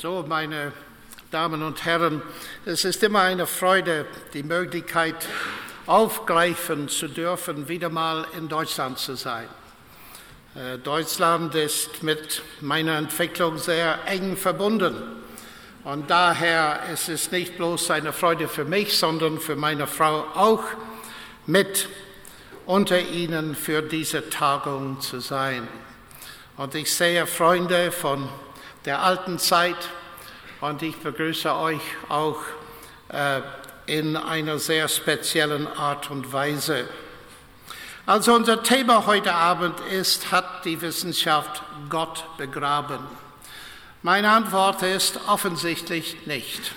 So, meine Damen und Herren, es ist immer eine Freude, die Möglichkeit aufgreifen zu dürfen, wieder mal in Deutschland zu sein. Äh, Deutschland ist mit meiner Entwicklung sehr eng verbunden. Und daher ist es nicht bloß eine Freude für mich, sondern für meine Frau auch, mit unter Ihnen für diese Tagung zu sein. Und ich sehe Freunde von der alten Zeit und ich begrüße euch auch äh, in einer sehr speziellen Art und Weise. Also unser Thema heute Abend ist, hat die Wissenschaft Gott begraben? Meine Antwort ist offensichtlich nicht.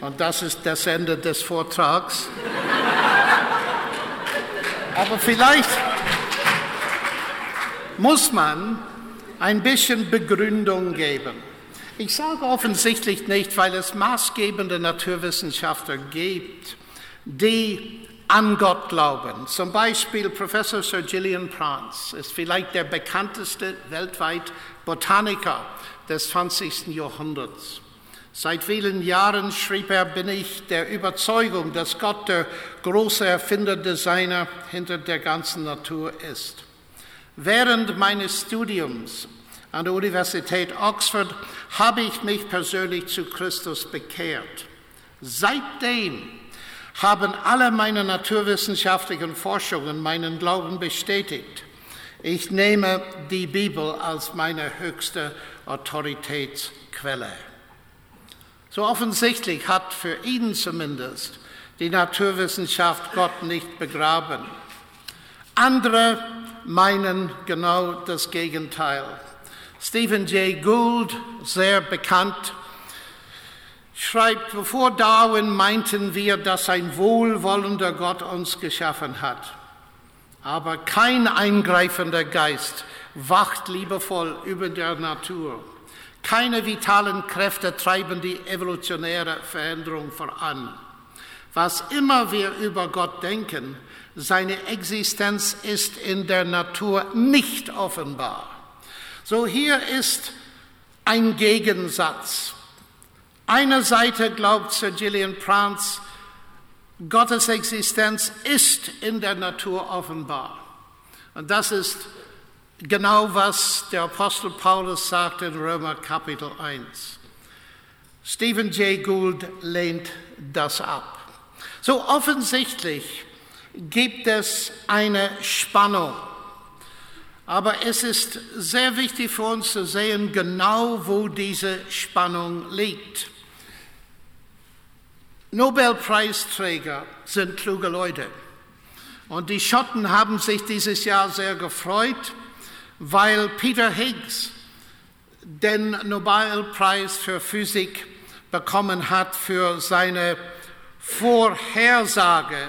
Und das ist das Ende des Vortrags. Aber vielleicht muss man ein bisschen Begründung geben. Ich sage offensichtlich nicht, weil es maßgebende Naturwissenschaftler gibt, die an Gott glauben. Zum Beispiel Professor Sir Gillian Prance ist vielleicht der bekannteste weltweit Botaniker des 20. Jahrhunderts. Seit vielen Jahren schrieb er, bin ich der Überzeugung, dass Gott der große Erfinder, Designer hinter der ganzen Natur ist. Während meines Studiums an der Universität Oxford habe ich mich persönlich zu Christus bekehrt. Seitdem haben alle meine naturwissenschaftlichen Forschungen meinen Glauben bestätigt. Ich nehme die Bibel als meine höchste Autoritätsquelle. So offensichtlich hat für ihn zumindest die Naturwissenschaft Gott nicht begraben. Andere meinen genau das Gegenteil. Stephen Jay Gould, sehr bekannt, schreibt, bevor Darwin meinten wir, dass ein wohlwollender Gott uns geschaffen hat. Aber kein eingreifender Geist wacht liebevoll über der Natur. Keine vitalen Kräfte treiben die evolutionäre Veränderung voran. Was immer wir über Gott denken, seine Existenz ist in der Natur nicht offenbar. So hier ist ein Gegensatz. Eine Seite glaubt Sir Gillian Prance, Gottes Existenz ist in der Natur offenbar. Und das ist genau was der Apostel Paulus sagt in Römer Kapitel 1. Stephen J. Gould lehnt das ab. So offensichtlich gibt es eine Spannung. Aber es ist sehr wichtig für uns zu sehen, genau wo diese Spannung liegt. Nobelpreisträger sind kluge Leute. Und die Schotten haben sich dieses Jahr sehr gefreut, weil Peter Higgs den Nobelpreis für Physik bekommen hat für seine Vorhersage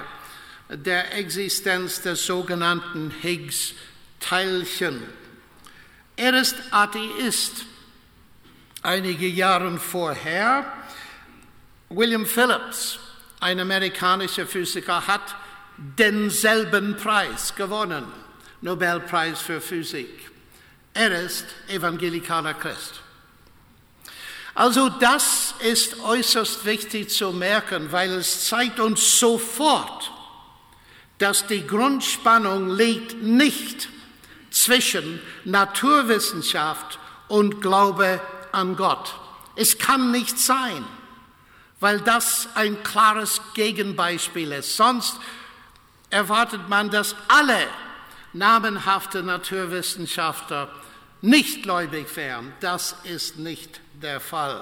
der Existenz des sogenannten Higgs-Teilchen. Er ist Atheist. Einige Jahre vorher, William Phillips, ein amerikanischer Physiker, hat denselben Preis gewonnen, Nobelpreis für Physik. Er ist evangelikaler Christ. Also das ist äußerst wichtig zu merken, weil es zeigt uns sofort, dass die Grundspannung liegt nicht zwischen Naturwissenschaft und Glaube an Gott. Es kann nicht sein, weil das ein klares Gegenbeispiel ist. Sonst erwartet man, dass alle namenhafte Naturwissenschaftler nicht gläubig wären. Das ist nicht der Fall.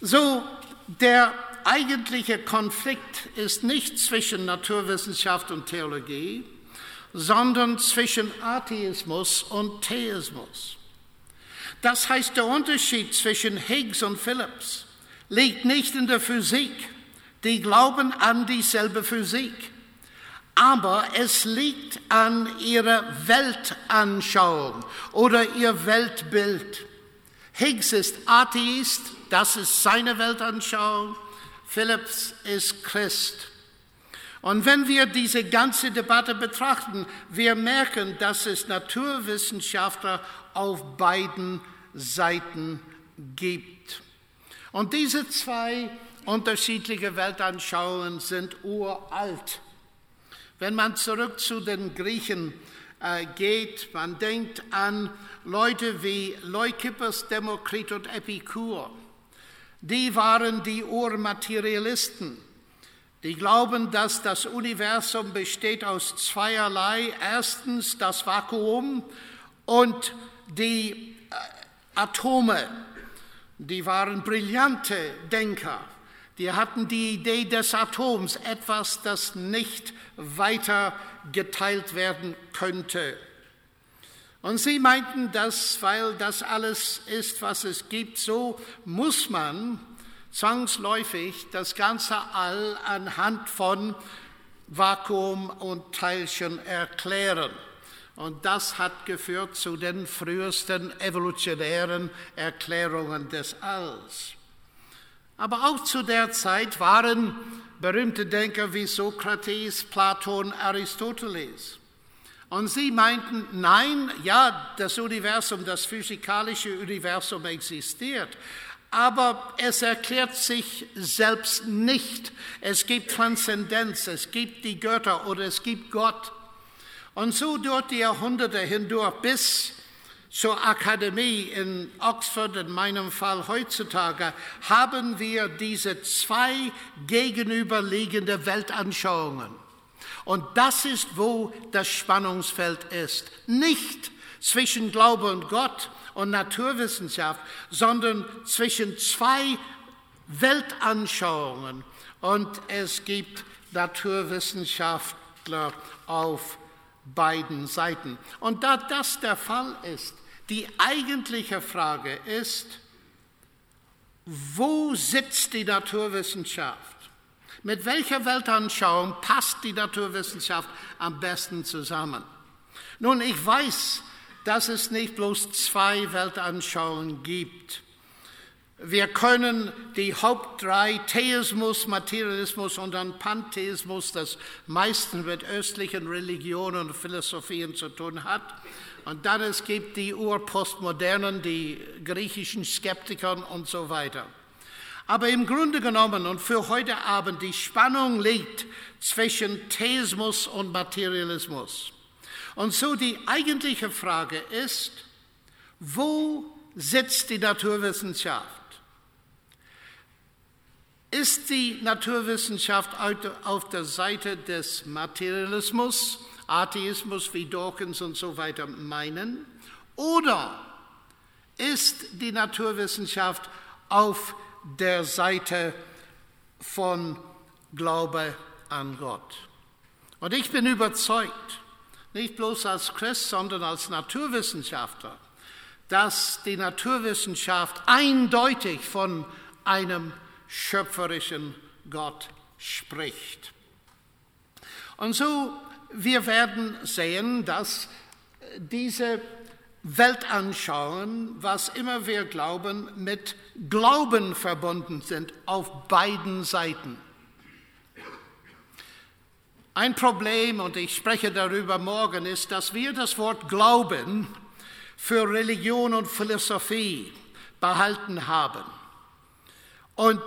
So, der eigentliche Konflikt ist nicht zwischen Naturwissenschaft und Theologie, sondern zwischen Atheismus und Theismus. Das heißt, der Unterschied zwischen Higgs und Phillips liegt nicht in der Physik. Die glauben an dieselbe Physik. Aber es liegt an ihrer Weltanschauung oder ihr Weltbild. Higgs ist Atheist, das ist seine Weltanschauung. Phillips ist Christ. Und wenn wir diese ganze Debatte betrachten, wir merken, dass es Naturwissenschaftler auf beiden Seiten gibt. Und diese zwei unterschiedliche Weltanschauungen sind uralt. Wenn man zurück zu den Griechen äh, geht, man denkt an Leute wie Leukippos, Demokrit und Epikur. Die waren die Urmaterialisten. Die glauben, dass das Universum besteht aus zweierlei. Erstens das Vakuum und die äh, Atome. Die waren brillante Denker. Die hatten die Idee des Atoms, etwas, das nicht weiter geteilt werden könnte. Und sie meinten, dass, weil das alles ist, was es gibt, so muss man zwangsläufig das ganze All anhand von Vakuum und Teilchen erklären. Und das hat geführt zu den frühesten evolutionären Erklärungen des Alls. Aber auch zu der Zeit waren berühmte Denker wie Sokrates, Platon, Aristoteles. Und sie meinten, nein, ja, das Universum, das physikalische Universum existiert, aber es erklärt sich selbst nicht. Es gibt Transzendenz, es gibt die Götter oder es gibt Gott. Und so durch die Jahrhunderte hindurch bis zur Akademie in Oxford, in meinem Fall heutzutage, haben wir diese zwei gegenüberliegende Weltanschauungen. Und das ist, wo das Spannungsfeld ist. Nicht zwischen Glaube und Gott und Naturwissenschaft, sondern zwischen zwei Weltanschauungen. Und es gibt Naturwissenschaftler auf beiden Seiten. Und da das der Fall ist, die eigentliche Frage ist, wo sitzt die Naturwissenschaft? Mit welcher Weltanschauung passt die Naturwissenschaft am besten zusammen? Nun, ich weiß, dass es nicht bloß zwei Weltanschauungen gibt. Wir können die Haupt drei, Theismus, Materialismus und dann Pantheismus, das meistens mit östlichen Religionen und Philosophien zu tun hat, und dann es gibt die Urpostmodernen, die griechischen Skeptikern und so weiter. Aber im Grunde genommen und für heute Abend die Spannung liegt zwischen Theismus und Materialismus. Und so die eigentliche Frage ist, wo sitzt die Naturwissenschaft? Ist die Naturwissenschaft auf der Seite des Materialismus Atheismus wie Dawkins und so weiter meinen? Oder ist die Naturwissenschaft auf der Seite von Glaube an Gott? Und ich bin überzeugt, nicht bloß als Christ, sondern als Naturwissenschaftler, dass die Naturwissenschaft eindeutig von einem schöpferischen Gott spricht. Und so wir werden sehen, dass diese Weltanschauungen, was immer wir glauben, mit Glauben verbunden sind auf beiden Seiten. Ein Problem, und ich spreche darüber morgen, ist, dass wir das Wort Glauben für Religion und Philosophie behalten haben. Und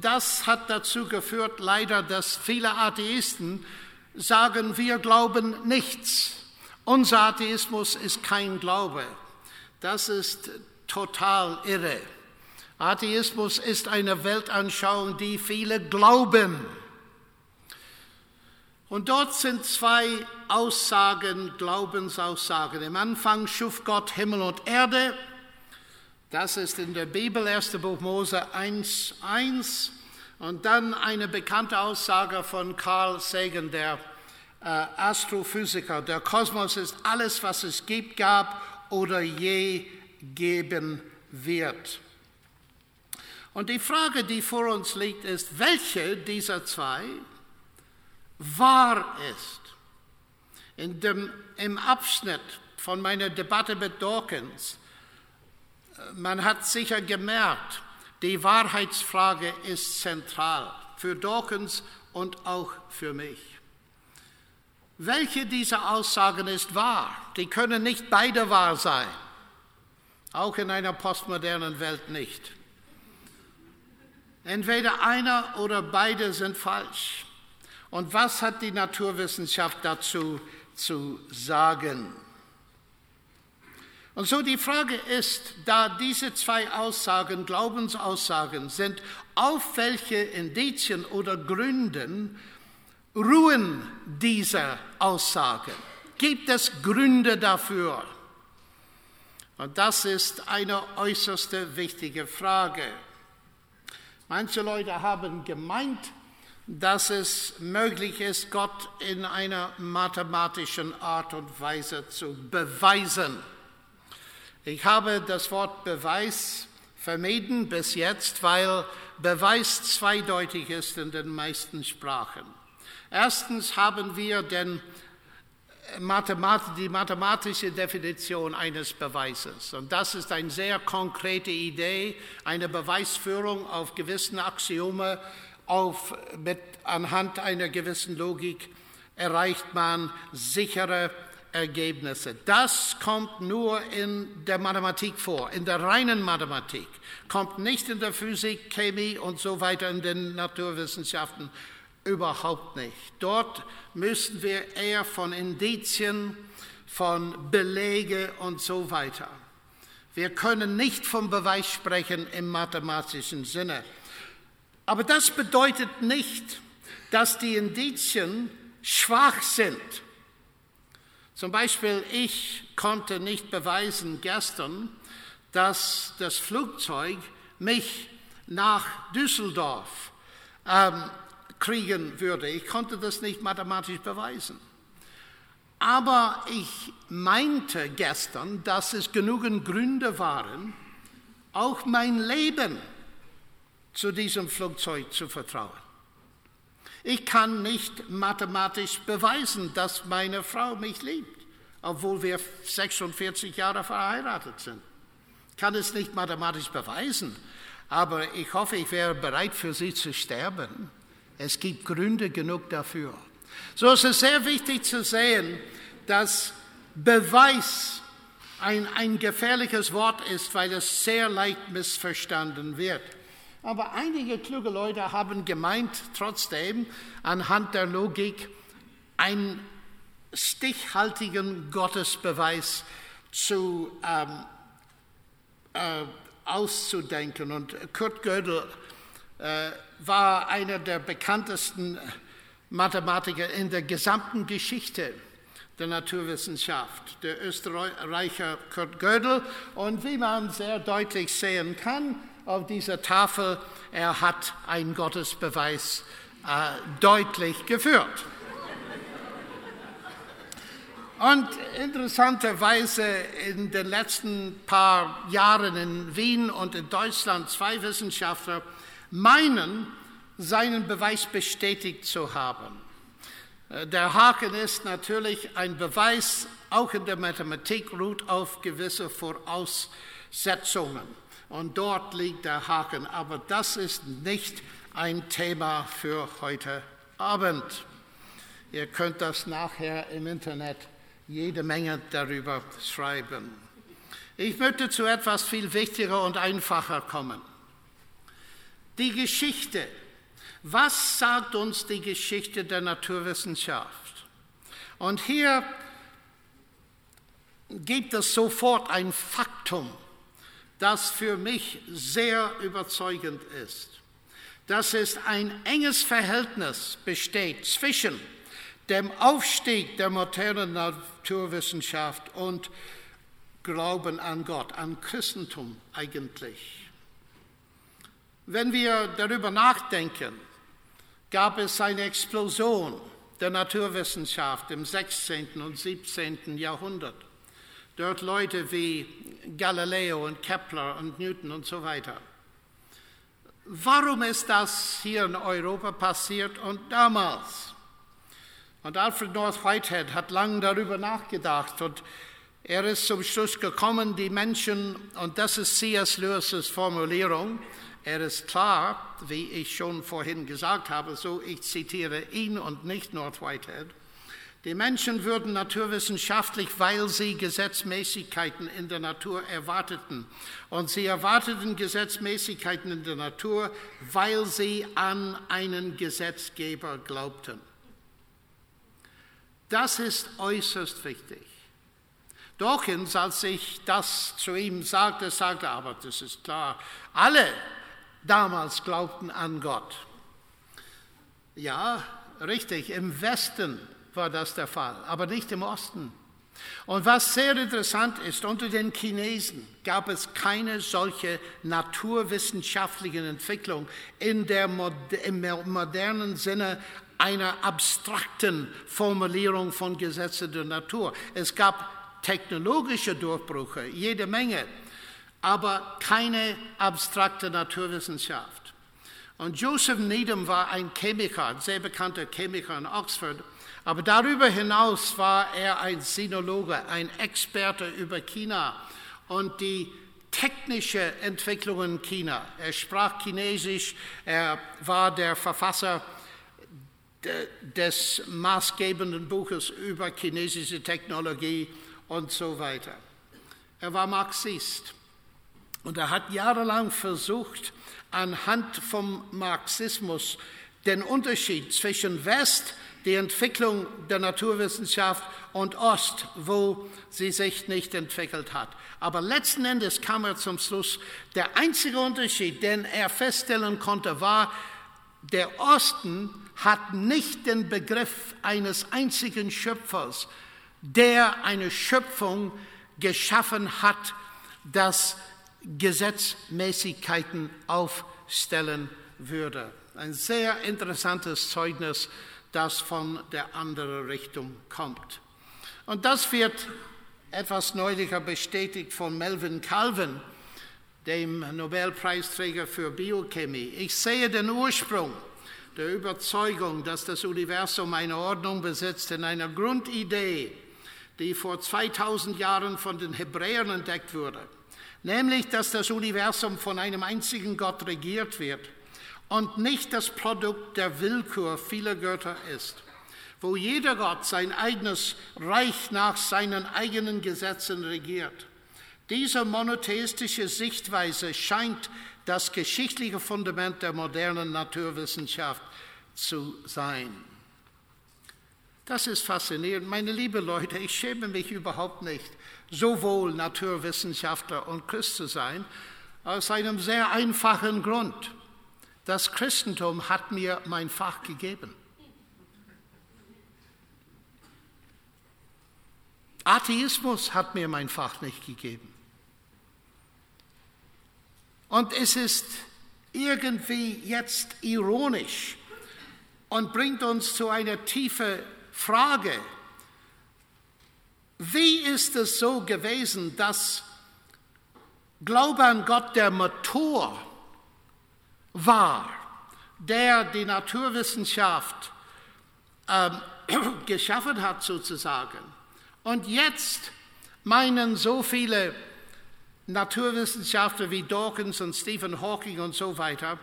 das hat dazu geführt, leider, dass viele Atheisten sagen, wir glauben nichts. Unser Atheismus ist kein Glaube. Das ist total irre. Atheismus ist eine Weltanschauung, die viele glauben. Und dort sind zwei Aussagen, Glaubensaussagen. Im Anfang schuf Gott Himmel und Erde. Das ist in der Bibel, 1. Buch Mose 1, 1. Und dann eine bekannte Aussage von Carl Sagan, der Astrophysiker. Der Kosmos ist alles, was es gibt, gab oder je geben wird. Und die Frage, die vor uns liegt, ist, welche dieser zwei wahr ist. In dem, Im Abschnitt von meiner Debatte mit Dawkins, äh, man hat sicher gemerkt, die Wahrheitsfrage ist zentral für Dawkins und auch für mich. Welche dieser Aussagen ist wahr? Die können nicht beide wahr sein. auch in einer postmodernen Welt nicht. Entweder einer oder beide sind falsch. Und was hat die Naturwissenschaft dazu zu sagen? Und so die Frage ist, da diese zwei Aussagen Glaubensaussagen sind, auf welche Indizien oder Gründen ruhen diese Aussagen? Gibt es Gründe dafür? Und das ist eine äußerst wichtige Frage. Manche Leute haben gemeint, dass es möglich ist, Gott in einer mathematischen Art und Weise zu beweisen. Ich habe das Wort Beweis vermieden bis jetzt, weil Beweis zweideutig ist in den meisten Sprachen. Erstens haben wir den Mathemat die mathematische Definition eines Beweises. Und das ist eine sehr konkrete Idee, eine Beweisführung auf gewissen Axiome, auf, mit, anhand einer gewissen Logik erreicht man sichere Ergebnisse. Das kommt nur in der Mathematik vor, in der reinen Mathematik, kommt nicht in der Physik, Chemie und so weiter in den Naturwissenschaften überhaupt nicht. Dort müssen wir eher von Indizien, von Belege und so weiter. Wir können nicht vom Beweis sprechen im mathematischen Sinne. Aber das bedeutet nicht, dass die Indizien schwach sind. Zum Beispiel, ich konnte nicht beweisen gestern, dass das Flugzeug mich nach Düsseldorf ähm, kriegen würde. Ich konnte das nicht mathematisch beweisen. Aber ich meinte gestern, dass es genügend Gründe waren, auch mein Leben zu diesem Flugzeug zu vertrauen. Ich kann nicht mathematisch beweisen, dass meine Frau mich liebt, obwohl wir 46 Jahre verheiratet sind. Ich kann es nicht mathematisch beweisen, aber ich hoffe, ich wäre bereit für sie zu sterben. Es gibt Gründe genug dafür. So ist es sehr wichtig zu sehen, dass Beweis ein, ein gefährliches Wort ist, weil es sehr leicht missverstanden wird. Aber einige kluge Leute haben gemeint, trotzdem anhand der Logik einen stichhaltigen Gottesbeweis zu, ähm, äh, auszudenken. Und Kurt Gödel war einer der bekanntesten Mathematiker in der gesamten Geschichte der Naturwissenschaft, der Österreicher Kurt Gödel. Und wie man sehr deutlich sehen kann, auf dieser Tafel, er hat einen Gottesbeweis äh, deutlich geführt. Und interessanterweise in den letzten paar Jahren in Wien und in Deutschland zwei Wissenschaftler meinen, seinen Beweis bestätigt zu haben. Äh, der Haken ist natürlich ein Beweis, auch in der Mathematik ruht auf gewisse Voraussetzungen. Und dort liegt der Haken. Aber das ist nicht ein Thema für heute Abend. Ihr könnt das nachher im Internet jede Menge darüber schreiben. Ich möchte zu etwas viel wichtiger und einfacher kommen. Die Geschichte. Was sagt uns die Geschichte der Naturwissenschaft? Und hier gibt es sofort ein Faktum das für mich sehr überzeugend ist, dass es ein enges Verhältnis besteht zwischen dem Aufstieg der modernen Naturwissenschaft und Glauben an Gott, an Christentum eigentlich. Wenn wir darüber nachdenken, gab es eine Explosion der Naturwissenschaft im 16. und 17. Jahrhundert. Dort Leute wie Galileo und Kepler und Newton und so weiter. Warum ist das hier in Europa passiert und damals? Und Alfred North Whitehead hat lange darüber nachgedacht und er ist zum Schluss gekommen, die Menschen, und das ist C.S. Lewis' Formulierung, er ist klar, wie ich schon vorhin gesagt habe, so ich zitiere ihn und nicht North Whitehead, Die Menschen würden naturwissenschaftlich, weil sie Gesetzmäßigkeiten in der Natur erwarteten. Und sie erwarteten Gesetzmäßigkeiten in der Natur, weil sie an einen Gesetzgeber glaubten. Das ist äußerst wichtig. Dawkins, als ich das zu ihm sagte, sagte, aber das ist klar, alle damals glaubten an Gott. Ja, richtig, im Westen war das der Fall, aber nicht im Osten. Und was sehr interessant ist, unter den Chinesen gab es keine solche naturwissenschaftlichen Entwicklung in der im modernen Sinne einer abstrakten Formulierung von Gesetzen der Natur. Es gab technologische Durchbrüche, jede Menge, aber keine abstrakte Naturwissenschaft. Und Joseph Needham war ein Chemiker, ein sehr bekannter Chemiker in Oxford. Aber darüber hinaus war er ein Sinologe, ein Experte über China und die technische Entwicklung in China. Er sprach Chinesisch, er war der Verfasser des maßgebenden Buches über chinesische Technologie und so weiter. Er war Marxist und er hat jahrelang versucht, anhand vom Marxismus den Unterschied zwischen West, die Entwicklung der Naturwissenschaft und Ost, wo sie sich nicht entwickelt hat. Aber letzten Endes kam er zum Schluss, der einzige Unterschied, den er feststellen konnte, war, der Osten hat nicht den Begriff eines einzigen Schöpfers, der eine Schöpfung geschaffen hat, das Gesetzmäßigkeiten aufstellen würde. Ein sehr interessantes Zeugnis, das von der anderen Richtung kommt. Und das wird etwas neulicher bestätigt von Melvin Calvin, dem Nobelpreisträger für Biochemie. Ich sehe den Ursprung der Überzeugung, dass das Universum eine Ordnung besitzt in einer Grundidee, die vor 2000 Jahren von den Hebräern entdeckt wurde nämlich dass das Universum von einem einzigen Gott regiert wird und nicht das Produkt der Willkür vieler Götter ist, wo jeder Gott sein eigenes Reich nach seinen eigenen Gesetzen regiert. Diese monotheistische Sichtweise scheint das geschichtliche Fundament der modernen Naturwissenschaft zu sein. Das ist faszinierend. Meine liebe Leute, ich schäme mich überhaupt nicht, sowohl Naturwissenschaftler und Christ zu sein, aus einem sehr einfachen Grund. Das Christentum hat mir mein Fach gegeben. Atheismus hat mir mein Fach nicht gegeben. Und es ist irgendwie jetzt ironisch und bringt uns zu einer tiefen Frage, wie ist es so gewesen, dass Glaube an Gott der Motor war, der die Naturwissenschaft ähm, geschaffen hat sozusagen. Und jetzt meinen so viele Naturwissenschaftler wie Dawkins und Stephen Hawking und so weiter,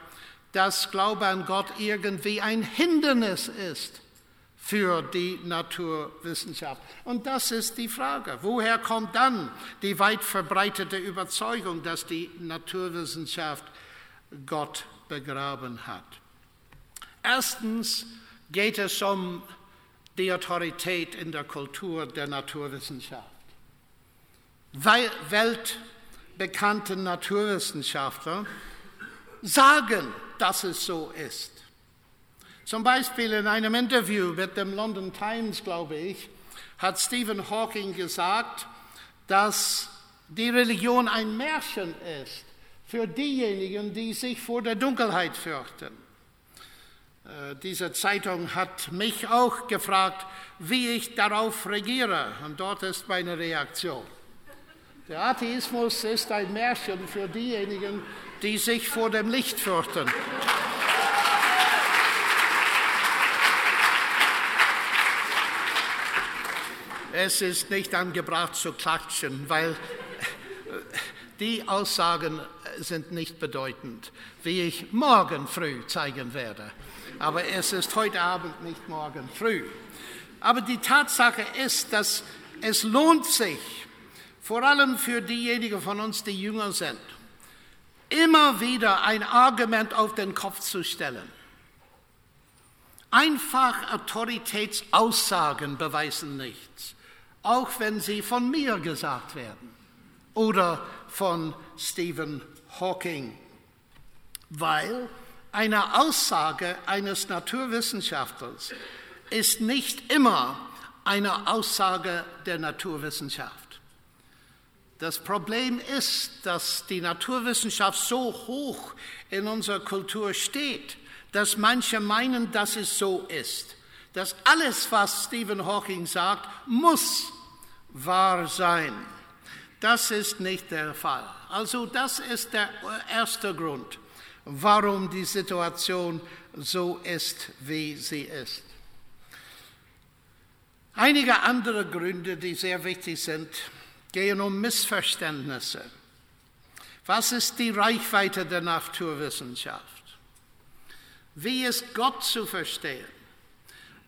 dass Glaube an Gott irgendwie ein Hindernis ist für die Naturwissenschaft. Und das ist die Frage. Woher kommt dann die weit verbreitete Überzeugung, dass die Naturwissenschaft Gott begraben hat? Erstens geht es um die Autorität in der Kultur der Naturwissenschaft. Weltbekannte Naturwissenschaftler sagen, dass es so ist. Zum Beispiel in einem Interview mit dem London Times, glaube ich, hat Stephen Hawking gesagt, dass die Religion ein Märchen ist für diejenigen, die sich vor der Dunkelheit fürchten. Äh, diese Zeitung hat mich auch gefragt, wie ich darauf regiere. Und dort ist meine Reaktion. Der Atheismus ist ein Märchen für diejenigen, die sich vor dem Licht fürchten. Es ist nicht angebracht zu klatschen, weil die Aussagen sind nicht bedeutend, wie ich morgen früh zeigen werde. Aber es ist heute Abend, nicht morgen früh. Aber die Tatsache ist, dass es lohnt sich, vor allem für diejenigen von uns, die jünger sind, immer wieder ein Argument auf den Kopf zu stellen. Einfach Autoritätsaussagen beweisen nichts, auch wenn sie von mir gesagt werden. Oder von Stephen Hawking, weil eine Aussage eines Naturwissenschaftlers ist nicht immer eine Aussage der Naturwissenschaft. Das Problem ist, dass die Naturwissenschaft so hoch in unserer Kultur steht, dass manche meinen, dass es so ist, dass alles, was Stephen Hawking sagt, muss wahr sein. Das ist nicht der Fall. Also das ist der erste Grund, warum die Situation so ist, wie sie ist. Einige andere Gründe, die sehr wichtig sind, gehen um Missverständnisse. Was ist die Reichweite der Naturwissenschaft? Wie ist Gott zu verstehen?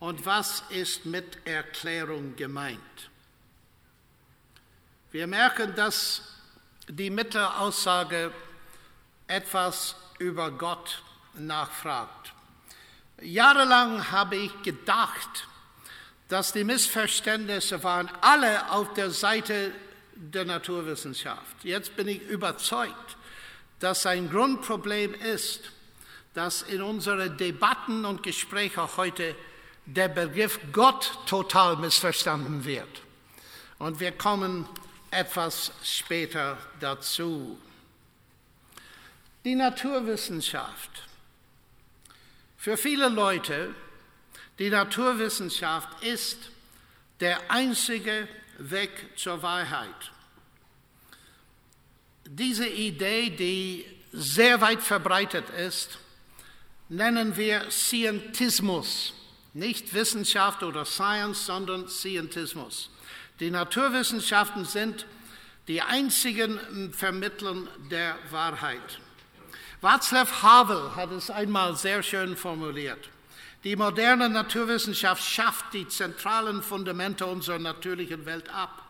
Und was ist mit Erklärung gemeint? Wir merken, dass die Mittelaussage etwas über Gott nachfragt. Jahrelang habe ich gedacht, dass die Missverständnisse waren alle auf der Seite der Naturwissenschaft. Jetzt bin ich überzeugt, dass ein Grundproblem ist, dass in unseren Debatten und Gesprächen heute der Begriff Gott total missverstanden wird. Und wir kommen etwas später dazu. Die Naturwissenschaft. Für viele Leute, die Naturwissenschaft ist der einzige Weg zur Wahrheit. Diese Idee, die sehr weit verbreitet ist, nennen wir Scientismus. Nicht Wissenschaft oder Science, sondern Scientismus. Die Naturwissenschaften sind die einzigen Vermittler der Wahrheit. Václav Havel hat es einmal sehr schön formuliert. Die moderne Naturwissenschaft schafft die zentralen Fundamente unserer natürlichen Welt ab.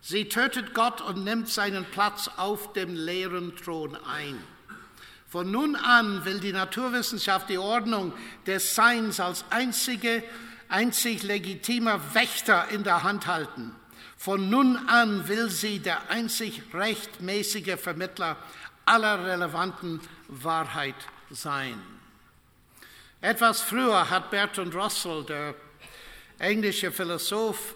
Sie tötet Gott und nimmt seinen Platz auf dem leeren Thron ein. Von nun an will die Naturwissenschaft die Ordnung des Seins als einzige, einzig legitimer Wächter in der Hand halten. Von nun an will sie der einzig rechtmäßige Vermittler aller relevanten Wahrheit sein. Etwas früher hat Bertrand Russell, der englische Philosoph,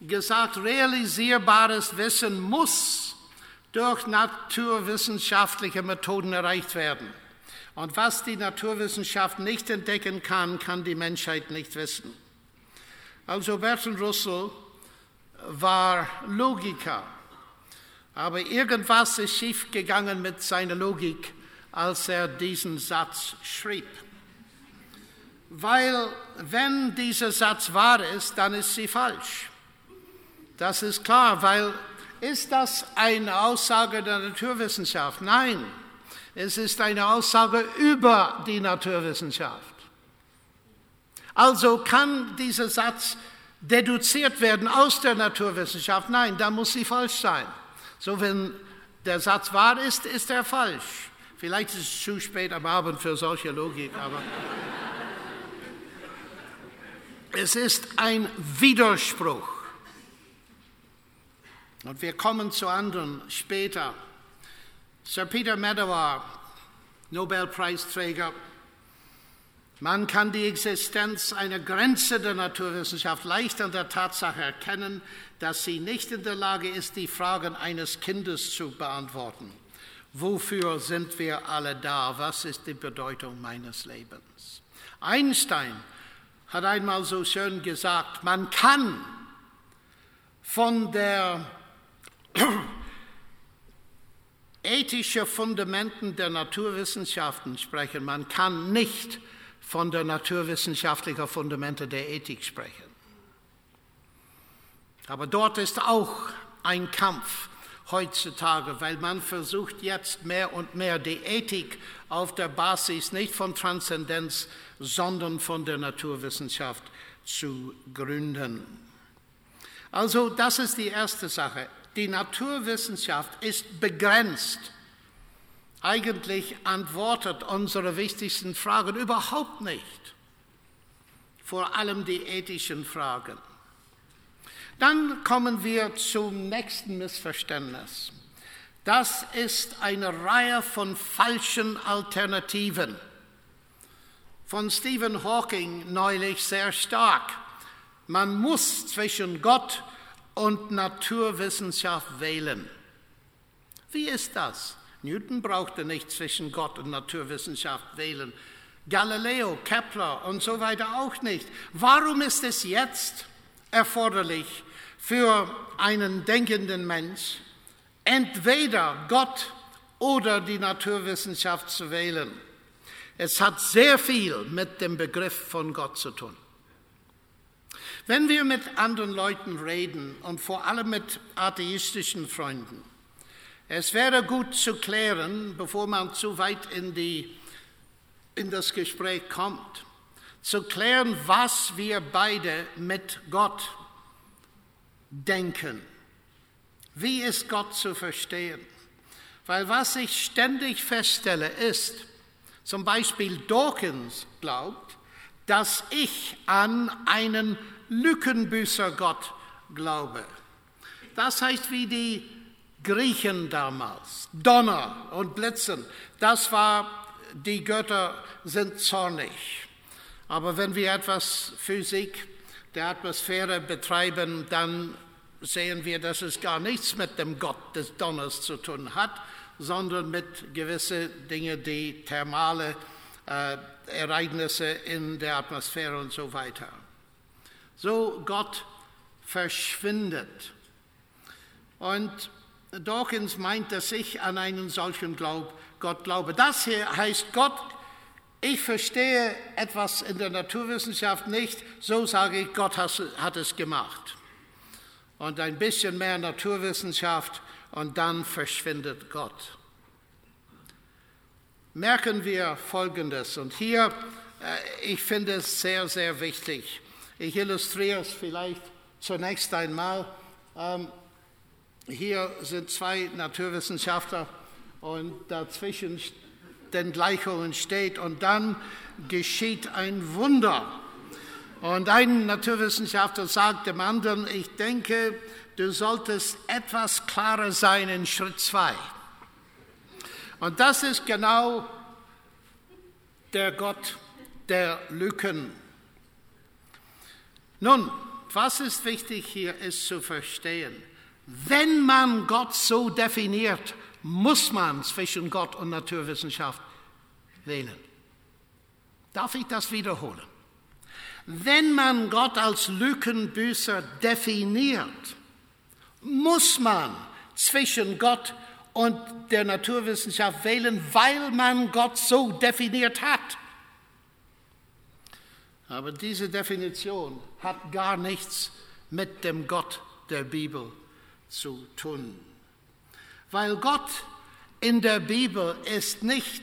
gesagt, realisierbares Wissen muss durch naturwissenschaftliche Methoden erreicht werden. Und was die Naturwissenschaft nicht entdecken kann, kann die Menschheit nicht wissen. Also Bertrand Russell war Logiker, aber irgendwas ist schiefgegangen mit seiner Logik, als er diesen Satz schrieb. Weil wenn dieser Satz wahr ist, dann ist sie falsch. Das ist klar, weil ist das eine Aussage der Naturwissenschaft? Nein, es ist eine Aussage über die Naturwissenschaft. Also kann dieser Satz deduziert werden aus der Naturwissenschaft? Nein, da muss sie falsch sein. So, wenn der Satz wahr ist, ist er falsch. Vielleicht ist es zu spät am Abend für solche Logik, aber es ist ein Widerspruch. Und wir kommen zu anderen später. Sir Peter Medawar, Nobelpreisträger, man kann die Existenz einer Grenze der Naturwissenschaft leicht an der Tatsache erkennen, dass sie nicht in der Lage ist, die Fragen eines Kindes zu beantworten. Wofür sind wir alle da? Was ist die Bedeutung meines Lebens? Einstein hat einmal so schön gesagt, man kann von der ethische Fundamenten der Naturwissenschaften sprechen. Man kann nicht von der naturwissenschaftlichen Fundamente der Ethik sprechen. Aber dort ist auch ein Kampf heutzutage, weil man versucht jetzt mehr und mehr die Ethik auf der Basis nicht von Transzendenz, sondern von der Naturwissenschaft zu gründen. Also das ist die erste Sache. Die Naturwissenschaft ist begrenzt. Eigentlich antwortet unsere wichtigsten Fragen überhaupt nicht. Vor allem die ethischen Fragen. Dann kommen wir zum nächsten Missverständnis. Das ist eine Reihe von falschen Alternativen. Von Stephen Hawking neulich sehr stark. Man muss zwischen Gott und Naturwissenschaft wählen. Wie ist das? Newton brauchte nicht zwischen Gott und Naturwissenschaft wählen. Galileo, Kepler und so weiter auch nicht. Warum ist es jetzt erforderlich für einen denkenden Mensch, entweder Gott oder die Naturwissenschaft zu wählen? Es hat sehr viel mit dem Begriff von Gott zu tun. Wenn wir mit anderen Leuten reden und vor allem mit atheistischen Freunden, es wäre gut zu klären, bevor man zu weit in, die, in das Gespräch kommt, zu klären, was wir beide mit Gott denken. Wie ist Gott zu verstehen? Weil was ich ständig feststelle ist, zum Beispiel Dawkins glaubt, dass ich an einen Lückenbüßergott glaube. Das heißt, wie die Griechen damals, Donner und Blitzen, das war, die Götter sind zornig. Aber wenn wir etwas Physik der Atmosphäre betreiben, dann sehen wir, dass es gar nichts mit dem Gott des Donners zu tun hat, sondern mit gewissen Dingen, die thermale äh, Ereignisse in der Atmosphäre und so weiter. So Gott verschwindet. Und Dawkins meint, dass ich an einen solchen Glaub, Gott glaube. Das hier heißt Gott, ich verstehe etwas in der Naturwissenschaft nicht, so sage ich, Gott hat es gemacht. Und ein bisschen mehr Naturwissenschaft und dann verschwindet Gott. Merken wir Folgendes, und hier, äh, ich finde es sehr, sehr wichtig. Ich illustriere es vielleicht zunächst einmal. Ähm, hier sind zwei Naturwissenschaftler und dazwischen den Gleichungen steht und dann geschieht ein Wunder. Und ein Naturwissenschaftler sagt dem anderen, ich denke, du solltest etwas klarer sein in Schritt zwei. Und das ist genau der Gott der Lücken. Nun, was ist wichtig hier ist zu verstehen. Wenn man Gott so definiert, muss man zwischen Gott und Naturwissenschaft wählen. Darf ich das wiederholen? Wenn man Gott als Lückenbüßer definiert, muss man zwischen Gott und der Naturwissenschaft wählen, weil man Gott so definiert hat. Aber diese Definition hat gar nichts mit dem Gott der Bibel zu tun. Weil Gott in der Bibel ist nicht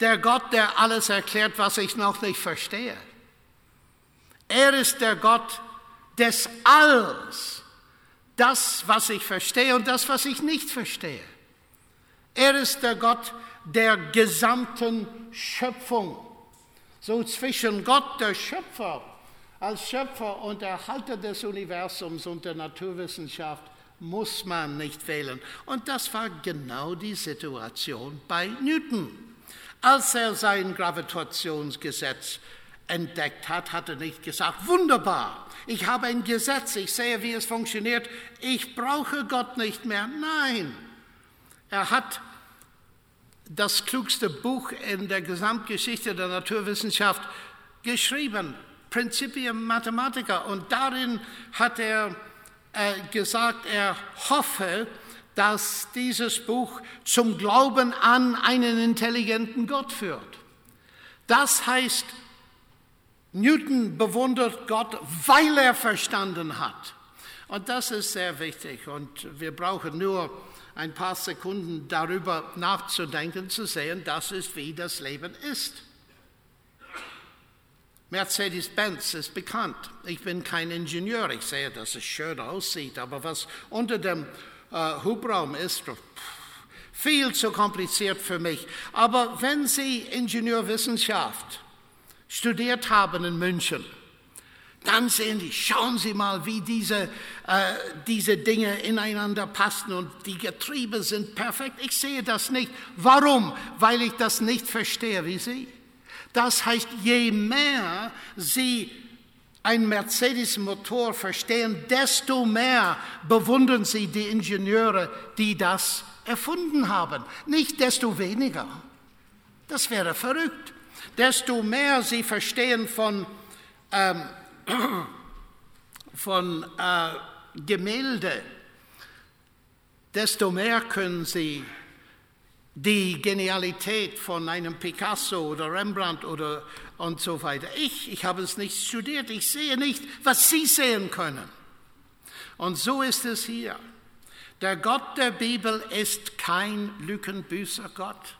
der Gott, der alles erklärt, was ich noch nicht verstehe. Er ist der Gott des Alls, das, was ich verstehe und das, was ich nicht verstehe. Er ist der Gott der gesamten Schöpfung. So zwischen Gott, der Schöpfer, als Schöpfer und Erhalter des Universums und der Naturwissenschaft muss man nicht wählen. Und das war genau die Situation bei Newton. Als er sein Gravitationsgesetz entdeckt hat, hat er nicht gesagt, wunderbar, ich habe ein Gesetz, ich sehe, wie es funktioniert, ich brauche Gott nicht mehr. Nein, er hat das klugste Buch in der Gesamtgeschichte der Naturwissenschaft geschrieben, Principium Mathematica. Und darin hat er äh, gesagt, er hoffe, dass dieses Buch zum Glauben an einen intelligenten Gott führt. Das heißt, Newton bewundert Gott, weil er verstanden hat. Und das ist sehr wichtig. Und wir brauchen nur ein paar Sekunden darüber nachzudenken, zu sehen, das ist, wie das Leben ist. Mercedes-Benz ist bekannt. Ich bin kein Ingenieur. Ich sehe, dass es schön aussieht, aber was unter dem äh, Hubraum ist, viel zu kompliziert für mich. Aber wenn Sie Ingenieurwissenschaft studiert haben in München, dann sehen Sie, schauen Sie mal, wie diese, äh, diese Dinge ineinander passen und die Getriebe sind perfekt. Ich sehe das nicht. Warum? Weil ich das nicht verstehe wie Sie. Das heißt, je mehr Sie ein Mercedes-Motor verstehen, desto mehr bewundern Sie die Ingenieure, die das erfunden haben. Nicht desto weniger. Das wäre verrückt. Desto mehr Sie verstehen von ähm, von äh, Gemälde, desto mehr können Sie die Genialität von einem Picasso oder Rembrandt oder und so weiter. Ich, ich habe es nicht studiert, ich sehe nicht, was Sie sehen können. Und so ist es hier. Der Gott der Bibel ist kein Lückenbüßer Gott.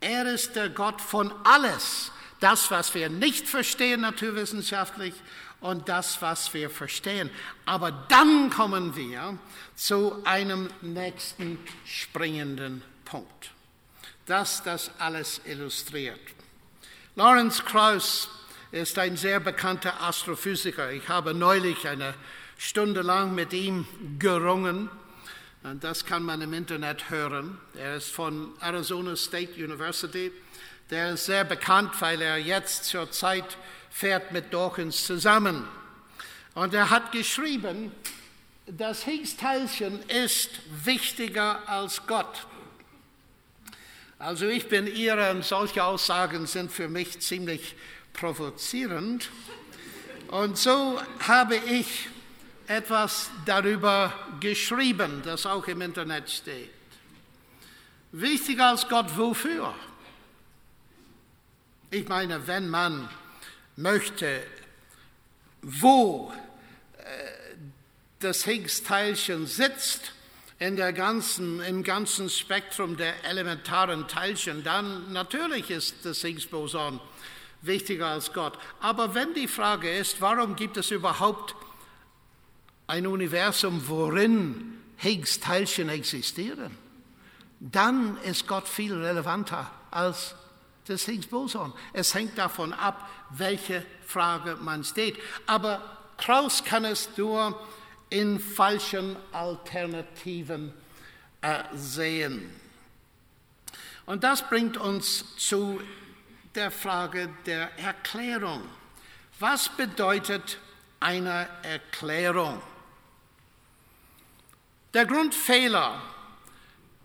Er ist der Gott von alles, das, was wir nicht verstehen naturwissenschaftlich und das, was wir verstehen. Aber dann kommen wir zu einem nächsten springenden Punkt, das das alles illustriert. Lawrence Krauss ist ein sehr bekannter Astrophysiker. Ich habe neulich eine Stunde lang mit ihm gerungen. Und das kann man im Internet hören. Er ist von Arizona State University der ist sehr bekannt, weil er jetzt zur Zeit fährt mit Dawkins zusammen. Und er hat geschrieben, das Higgs-Teilchen ist wichtiger als Gott. Also ich bin Ihre und solche Aussagen sind für mich ziemlich provozierend. Und so habe ich etwas darüber geschrieben, das auch im Internet steht. Wichtiger als Gott, wofür? Ich meine, wenn man möchte, wo äh, das Higgs-Teilchen sitzt, in der ganzen, im ganzen Spektrum der elementaren Teilchen, dann natürlich ist das Higgs-Boson wichtiger als Gott. Aber wenn die Frage ist, warum gibt es überhaupt ein Universum, worin Higgs-Teilchen existieren, dann ist Gott viel relevanter als des Higgs-Boson. Es hängt davon ab, welche Frage man steht. Aber Kraus kann es nur in falschen Alternativen äh, sehen. Und das bringt uns zu der Frage der Erklärung. Was bedeutet eine Erklärung? Der Grundfehler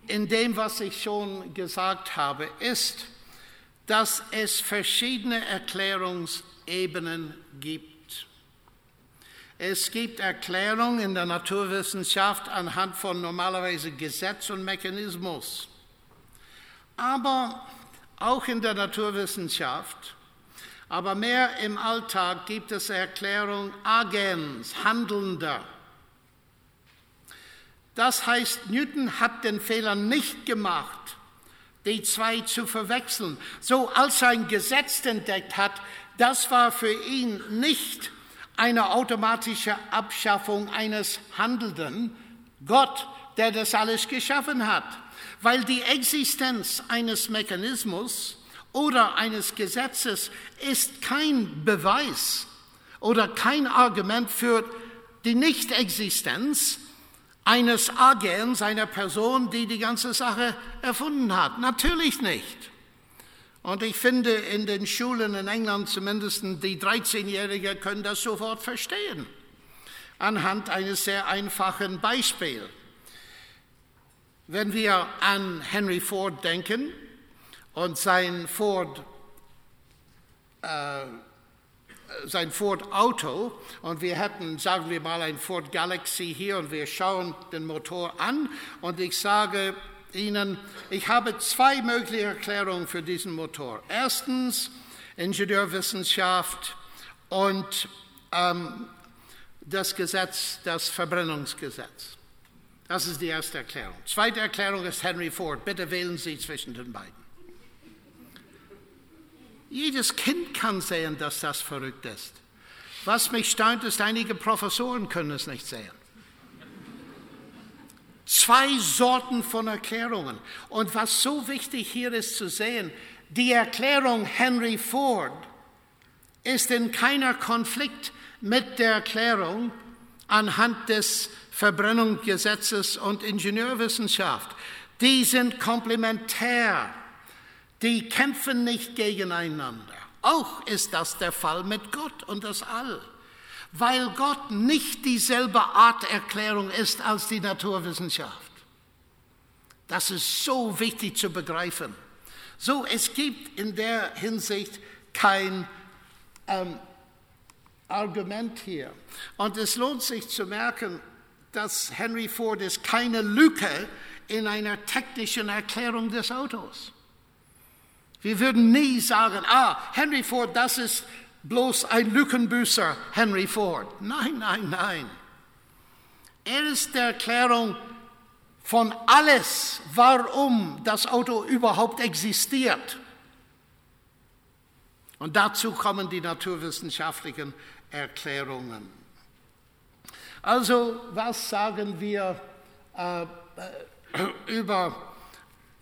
in dem, was ich schon gesagt habe, ist, dass es verschiedene Erklärungsebenen gibt. Es gibt Erklärungen in der Naturwissenschaft anhand von normalerweise Gesetz und Mechanismus. Aber auch in der Naturwissenschaft, aber mehr im Alltag gibt es Erklärung Agens, Handelnder. Das heißt, Newton hat den Fehler nicht gemacht, die zwei zu verwechseln. So als er ein Gesetz entdeckt hat, das war für ihn nicht eine automatische Abschaffung eines Handelnden, Gott, der das alles geschaffen hat, weil die Existenz eines Mechanismus oder eines Gesetzes ist kein Beweis oder kein Argument für die Nichtexistenz eines Agens, einer Person, die die ganze Sache erfunden hat. Natürlich nicht. Und ich finde, in den Schulen in England zumindest die 13-Jährigen können das sofort verstehen, anhand eines sehr einfachen Beispiels. Wenn wir an Henry Ford denken und sein Ford äh, sein Ford Auto und wir hätten, sagen wir mal, ein Ford Galaxy hier und wir schauen den Motor an und ich sage Ihnen, ich habe zwei mögliche Erklärungen für diesen Motor. Erstens Ingenieurwissenschaft und ähm, das Gesetz, das Verbrennungsgesetz. Das ist die erste Erklärung. Zweite Erklärung ist Henry Ford. Bitte wählen Sie zwischen den beiden. Jedes Kind kann sehen, dass das verrückt ist. Was mich staunt, ist, einige Professoren können es nicht sehen. Zwei Sorten von Erklärungen. Und was so wichtig hier ist zu sehen, die Erklärung Henry Ford ist in keiner Konflikt mit der Erklärung anhand des Verbrennungsgesetzes und Ingenieurwissenschaft. Die sind komplementär. Die kämpfen nicht gegeneinander. Auch ist das der Fall mit Gott und das All weil Gott nicht dieselbe Art Erklärung ist als die Naturwissenschaft. Das ist so wichtig zu begreifen. So, es gibt in der Hinsicht kein ähm, Argument hier. Und es lohnt sich zu merken, dass Henry Ford ist keine Lücke in einer technischen Erklärung des Autos. Wir würden nie sagen, ah, Henry Ford, das ist bloß ein Lückenbüßer, Henry Ford. Nein, nein, nein. Er ist der Erklärung von alles, warum das Auto überhaupt existiert. Und dazu kommen die naturwissenschaftlichen Erklärungen. Also, was sagen wir äh, äh über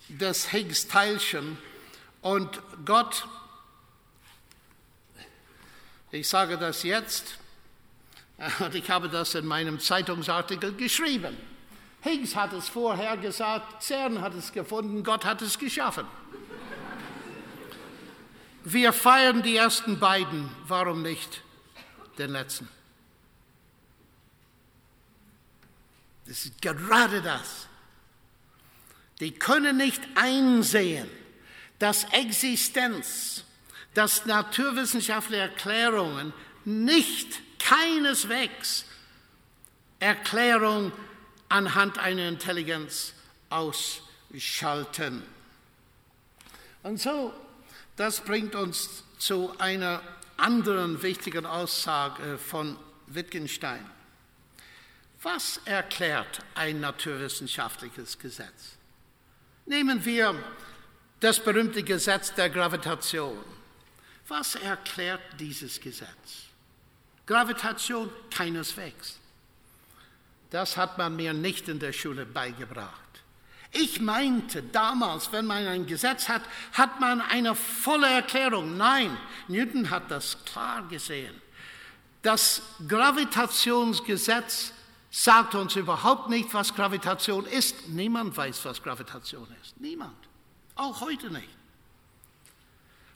das Higgs-Teilchen? Und Gott ich sage das jetzt und ich habe das in meinem Zeitungsartikel geschrieben. Higgs hat es vorher gesagt, CERN hat es gefunden, Gott hat es geschaffen. Wir feiern die ersten beiden, warum nicht den letzten? Das ist gerade das. Die können nicht einsehen, dass Existenz dass naturwissenschaftliche Erklärungen nicht keineswegs Erklärung anhand einer Intelligenz ausschalten. Und so, das bringt uns zu einer anderen wichtigen Aussage von Wittgenstein. Was erklärt ein naturwissenschaftliches Gesetz? Nehmen wir das berühmte Gesetz der Gravitation. Was erklärt dieses Gesetz? Gravitation keineswegs. Das hat man mir nicht in der Schule beigebracht. Ich meinte damals, wenn man ein Gesetz hat, hat man eine volle Erklärung. Nein, Newton hat das klar gesehen. Das Gravitationsgesetz sagt uns überhaupt nicht, was Gravitation ist. Niemand weiß, was Gravitation ist. Niemand. Auch heute nicht.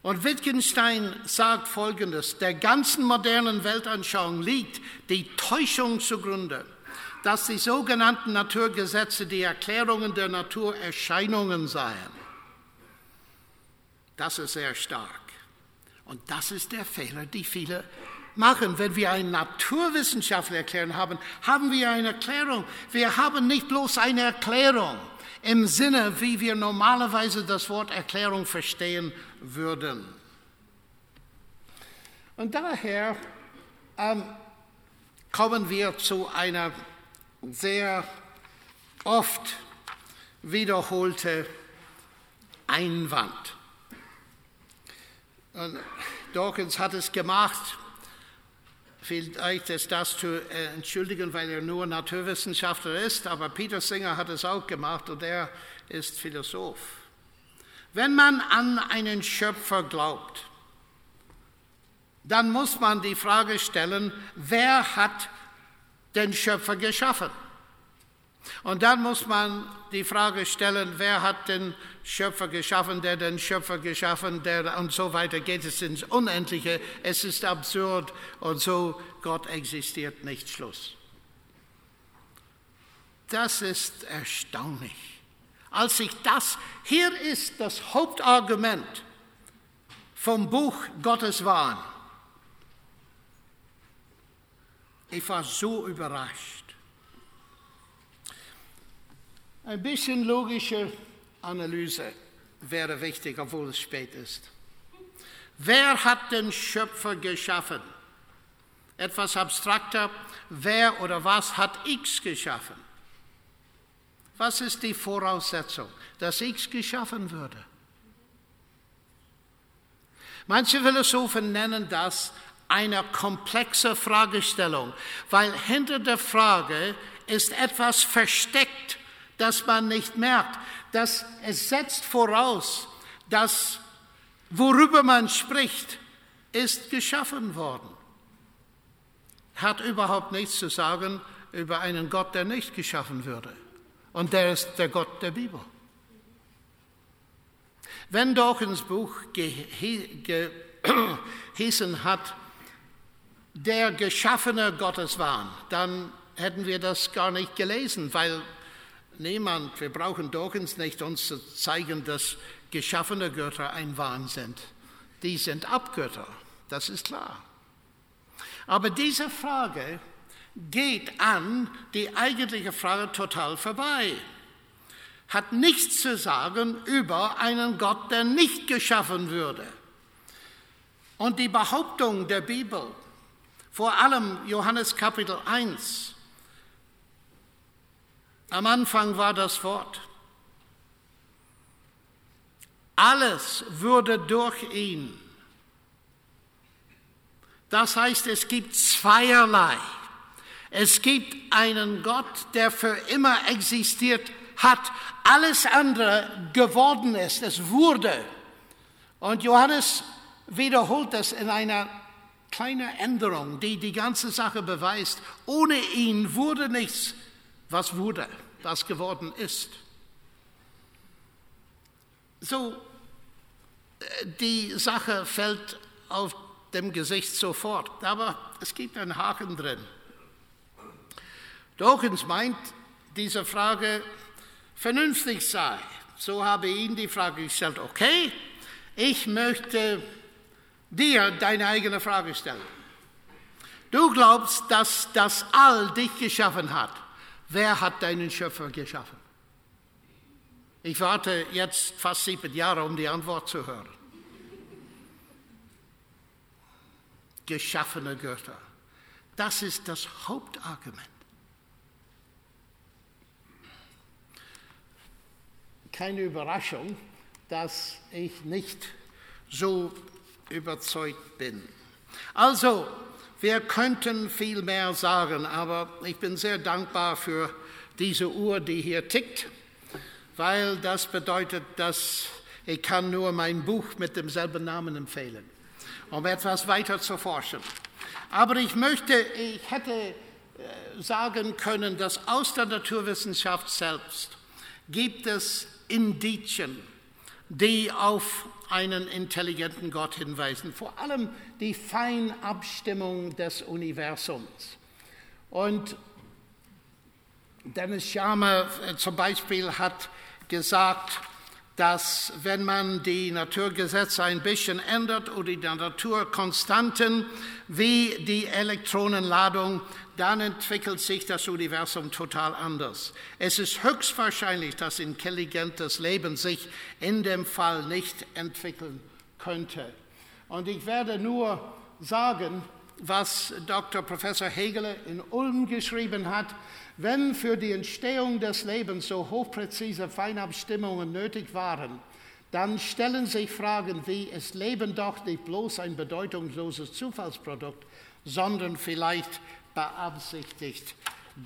Und Wittgenstein sagt Folgendes, der ganzen modernen Weltanschauung liegt die Täuschung zugrunde, dass die sogenannten Naturgesetze die Erklärungen der Naturerscheinungen seien. Das ist sehr stark. Und das ist der Fehler, die viele machen. Wenn wir einen Naturwissenschaftler erklären haben, haben wir eine Erklärung. Wir haben nicht bloß eine Erklärung im Sinne, wie wir normalerweise das Wort Erklärung verstehen würden. Und daher ähm, kommen wir zu einer sehr oft wiederholte Einwand. Und Dawkins hat es gemacht, vielleicht ist das zu äh, entschuldigen, weil er nur Naturwissenschaftler ist, aber Peter Singer hat es auch gemacht und er ist Philosoph. Wenn man an einen Schöpfer glaubt, dann muss man die Frage stellen, wer hat den Schöpfer geschaffen? Und dann muss man die Frage stellen, wer hat den Schöpfer geschaffen, der den Schöpfer geschaffen, der und so weiter geht es ins Unendliche. Es ist absurd und so, Gott existiert nicht, Schluss. Das ist erstaunlich. Als ich das, hier ist das Hauptargument vom Buch Gottes Wahn. Ich war so überrascht. Ein bisschen logische Analyse wäre wichtig, obwohl es spät ist. Wer hat den Schöpfer geschaffen? Etwas abstrakter, wer oder was hat X geschaffen? Was ist die Voraussetzung, dass X geschaffen würde? Manche Philosophen nennen das eine komplexe Fragestellung, weil hinter der Frage ist etwas versteckt, das man nicht merkt. Das, es setzt voraus, dass worüber man spricht, ist geschaffen worden. Hat überhaupt nichts zu sagen über einen Gott, der nicht geschaffen würde. Und der ist der Gott der Bibel. Wenn Dawkins Buch gehießen hat, der geschaffene Gotteswahn, dann hätten wir das gar nicht gelesen, weil niemand, wir brauchen Dawkins nicht, uns zu zeigen, dass geschaffene Götter ein Wahn sind. Die sind Abgötter, das ist klar. Aber diese Frage geht an die eigentliche Frage total vorbei. Hat nichts zu sagen über einen Gott, der nicht geschaffen würde. Und die Behauptung der Bibel, vor allem Johannes Kapitel 1, am Anfang war das Wort. Alles würde durch ihn. Das heißt, es gibt zweierlei. Es gibt einen Gott, der für immer existiert hat, alles andere geworden ist, es wurde. Und Johannes wiederholt das in einer kleinen Änderung, die die ganze Sache beweist. Ohne ihn wurde nichts, was wurde, was geworden ist. So, die Sache fällt auf dem Gesicht sofort, aber es gibt einen Haken drin. Dawkins meint, diese Frage vernünftig sei. So habe ich ihm die Frage gestellt, okay, ich möchte dir deine eigene Frage stellen. Du glaubst, dass das All dich geschaffen hat. Wer hat deinen Schöpfer geschaffen? Ich warte jetzt fast sieben Jahre, um die Antwort zu hören. Geschaffene Götter. Das ist das Hauptargument. Keine Überraschung, dass ich nicht so überzeugt bin. Also, wir könnten viel mehr sagen, aber ich bin sehr dankbar für diese Uhr, die hier tickt, weil das bedeutet, dass ich kann nur mein Buch mit demselben Namen empfehlen, um etwas weiter zu forschen. Aber ich möchte, ich hätte äh, sagen können, dass aus der Naturwissenschaft selbst gibt es Indizien, die auf einen intelligenten Gott hinweisen, vor allem die Feinabstimmung des Universums. Und Dennis Schamer äh, zum Beispiel hat gesagt, dass wenn man die Naturgesetze ein bisschen ändert oder die Naturkonstanten wie die Elektronenladung, dann entwickelt sich das Universum total anders. Es ist höchstwahrscheinlich, dass intelligentes Leben sich in dem Fall nicht entwickeln könnte. Und ich werde nur sagen, was Dr. Professor Hegele in Ulm geschrieben hat, wenn für die Entstehung des Lebens so hochpräzise Feinabstimmungen nötig waren, dann stellen sich Fragen wie, ist Leben doch nicht bloß ein bedeutungsloses Zufallsprodukt, sondern vielleicht beabsichtigt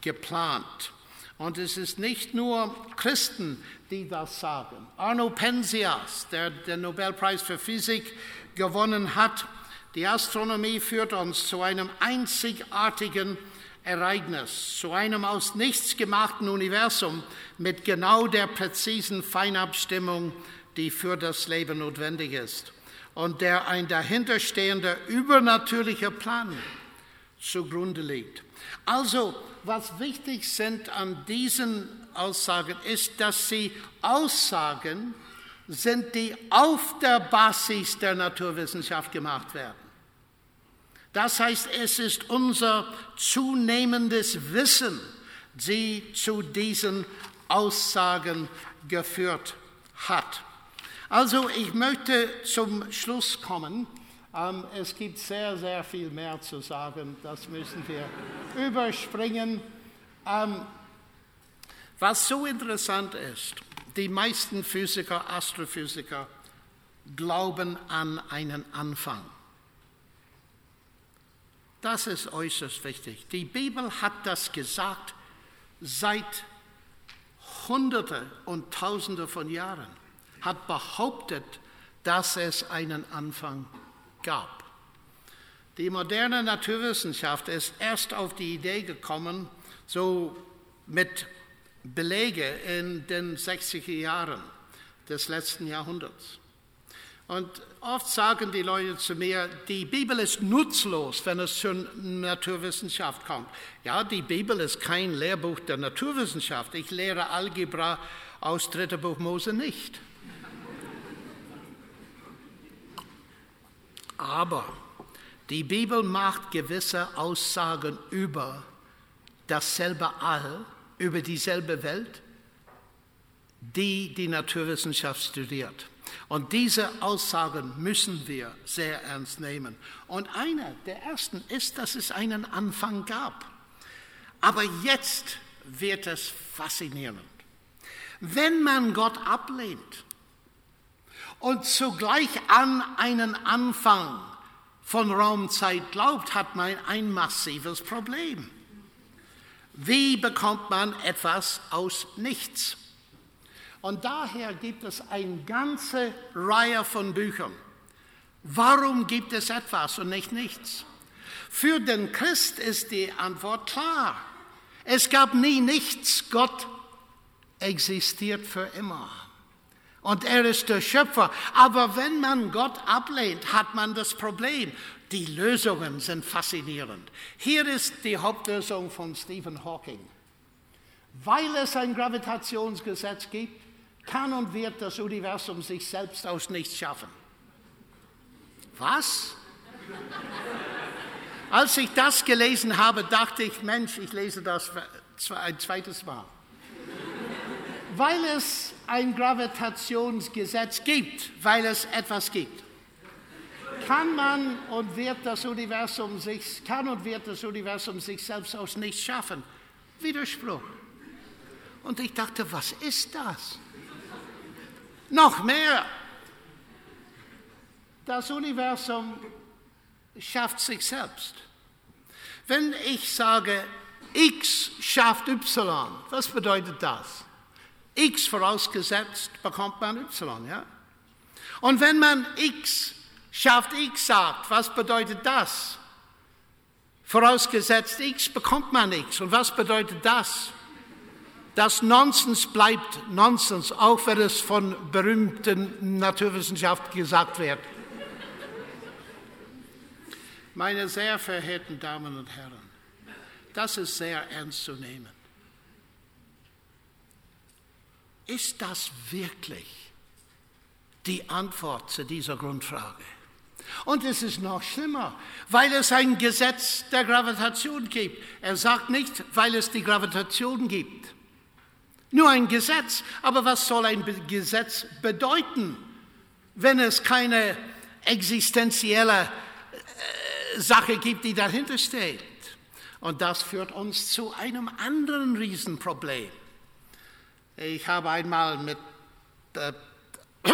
geplant. Und es ist nicht nur Christen, die das sagen. Arno Penzias, der den Nobelpreis für Physik gewonnen hat, die Astronomie führt uns zu einem einzigartigen Ereignis, zu einem aus nichts gemachten Universum mit genau der präzisen Feinabstimmung, die für das Leben notwendig ist und der ein dahinterstehender übernatürlicher Plan zugrunde liegt. Also, was wichtig sind an diesen Aussagen ist, dass sie Aussagen sind, die auf der Basis der Naturwissenschaft gemacht werden. Das heißt, es ist unser zunehmendes Wissen, die zu diesen Aussagen geführt hat. Also ich möchte zum Schluss kommen. Ähm, es gibt sehr, sehr viel mehr zu sagen. Das müssen wir überspringen. Ähm, was so interessant ist, die meisten Physiker, Astrophysiker glauben an einen Anfang. Das ist äußerst wichtig. Die Bibel hat das gesagt seit Hunderte und Tausende von Jahren, hat behauptet, dass es einen Anfang gab. Die moderne Naturwissenschaft ist erst auf die Idee gekommen, so mit Belege in den 60er Jahren des letzten Jahrhunderts. Und oft sagen die Leute zu mir, die Bibel ist nutzlos, wenn es zur Naturwissenschaft kommt. Ja, die Bibel ist kein Lehrbuch der Naturwissenschaft. Ich lehre Algebra aus 3. Buch Mose nicht. Aber die Bibel macht gewisse Aussagen über dasselbe All, über dieselbe Welt, die die Naturwissenschaft studiert. Und diese Aussagen müssen wir sehr ernst nehmen. Und einer der ersten ist, dass es einen Anfang gab. Aber jetzt wird es faszinierend. Wenn man Gott ablehnt und zugleich an einen Anfang von Raumzeit glaubt, hat man ein massives Problem. Wie bekommt man etwas aus nichts? Und daher gibt es eine ganze Reihe von Büchern. Warum gibt es etwas und nicht nichts? Für den Christ ist die Antwort klar. Es gab nie nichts. Gott existiert für immer. Und er ist der Schöpfer. Aber wenn man Gott ablehnt, hat man das Problem. Die Lösungen sind faszinierend. Hier ist die Hauptlösung von Stephen Hawking. Weil es ein Gravitationsgesetz gibt, kann und wird das Universum sich selbst aus nichts schaffen. Was? Als ich das gelesen habe, dachte ich, Mensch, ich lese das ein zweites Mal. Weil es ein Gravitationsgesetz gibt, weil es etwas gibt, kann man und wird das Universum sich, kann und wird das Universum sich selbst aus nichts schaffen. Widerspruch. Und ich dachte, was ist das? Noch mehr. Das Universum schafft sich selbst. Wenn ich sage, X schafft Y, was bedeutet das? X vorausgesetzt bekommt man Y, ja? Und wenn man X schafft X sagt, was bedeutet das? Vorausgesetzt X bekommt man X. Und was bedeutet das? Das Nonsens bleibt Nonsens, auch wenn es von berühmten Naturwissenschaftlern gesagt wird. Meine sehr verehrten Damen und Herren, das ist sehr ernst zu nehmen. Ist das wirklich die Antwort zu dieser Grundfrage? Und es ist noch schlimmer, weil es ein Gesetz der Gravitation gibt. Er sagt nicht, weil es die Gravitation gibt. Nur ein Gesetz. Aber was soll ein Gesetz bedeuten, wenn es keine existenzielle äh, Sache gibt, die dahinter steht? Und das führt uns zu einem anderen Riesenproblem. Ich habe einmal mit, äh,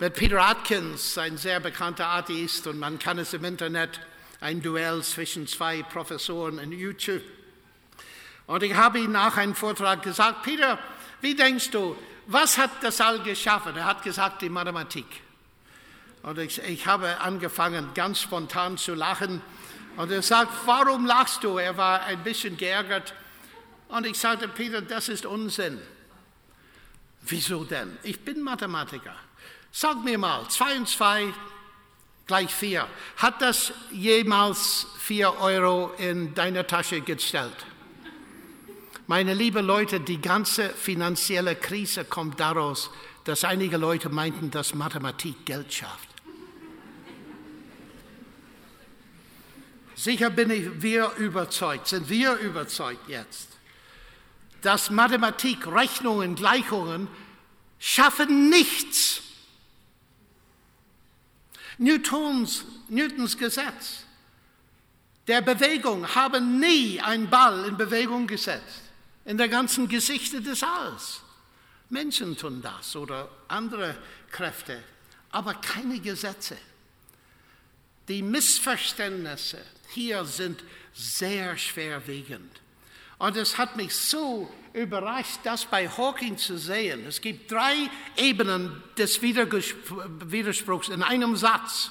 mit Peter Atkins, ein sehr bekannter Atheist, und man kann es im Internet, ein Duell zwischen zwei Professoren in YouTube und ich habe ihm nach einem Vortrag gesagt, Peter, wie denkst du, was hat das All geschaffen? Er hat gesagt, die Mathematik. Und ich, ich habe angefangen, ganz spontan zu lachen. Und er sagt, warum lachst du? Er war ein bisschen geärgert. Und ich sagte, Peter, das ist Unsinn. Wieso denn? Ich bin Mathematiker. Sag mir mal, 2 und 2 gleich 4. Hat das jemals 4 Euro in deine Tasche gestellt? Meine lieben Leute, die ganze finanzielle Krise kommt daraus, dass einige Leute meinten, dass Mathematik Geld schafft. Sicher bin ich, wir überzeugt, sind wir überzeugt jetzt, dass Mathematik, Rechnungen, Gleichungen schaffen nichts. Newtons, Newtons Gesetz der Bewegung haben nie einen Ball in Bewegung gesetzt in der ganzen Geschichte des Alls. Menschen tun das oder andere Kräfte. aber keine Gesetze. Die Missverständnisse hier sind sehr schwerwiegend. Und es hat mich so überrascht, das bei Hawking zu sehen. Es gibt drei Ebenen des Widerspruchs in einem Satz.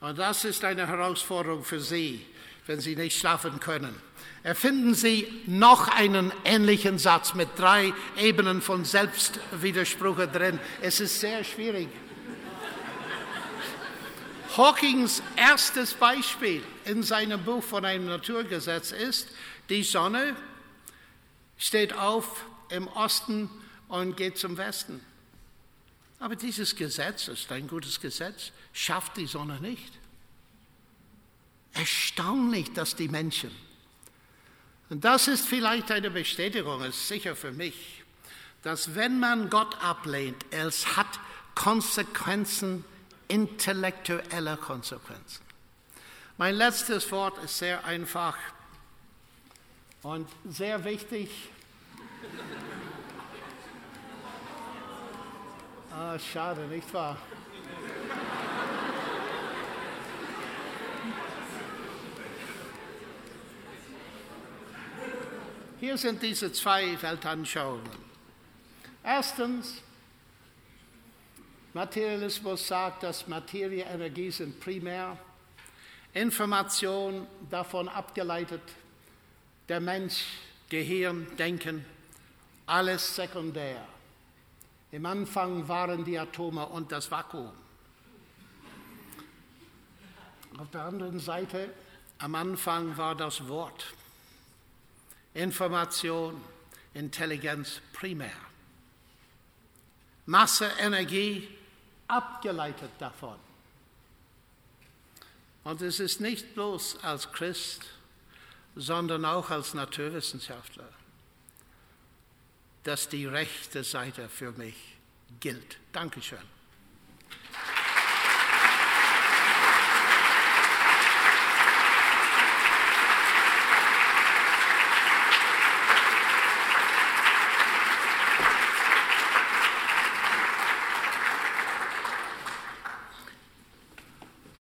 Und das ist eine Herausforderung für Sie, wenn Sie nicht schlafen können. Erfinden Sie noch einen ähnlichen Satz mit drei Ebenen von Selbstwiderspruch drin. Es ist sehr schwierig. Hawkings erstes Beispiel in seinem Buch von einem Naturgesetz ist, die Sonne steht auf im Osten und geht zum Westen. Aber dieses Gesetz ist ein gutes Gesetz, schafft die Sonne nicht. Erstaunlich, dass die Menschen, und das ist vielleicht eine Bestätigung, ist sicher für mich, dass wenn man Gott ablehnt, es hat Konsequenzen, intellektuelle Konsequenzen. Mein letztes Wort ist sehr einfach und sehr wichtig. Ah, schade, nicht wahr? Hier sind diese zwei Weltanschauungen. Erstens, Materialismus sagt, dass Materie, Energie sind primär Information davon abgeleitet, der Mensch, Gehirn, Denken, alles sekundär. Im Anfang waren die Atome und das Vakuum. Auf der anderen Seite, am Anfang war das Wort. Information, Intelligenz primär. Masse, Energie abgeleitet davon. Und es ist nicht bloß als Christ, sondern auch als Naturwissenschaftler, dass die rechte Seite für mich gilt. Dankeschön.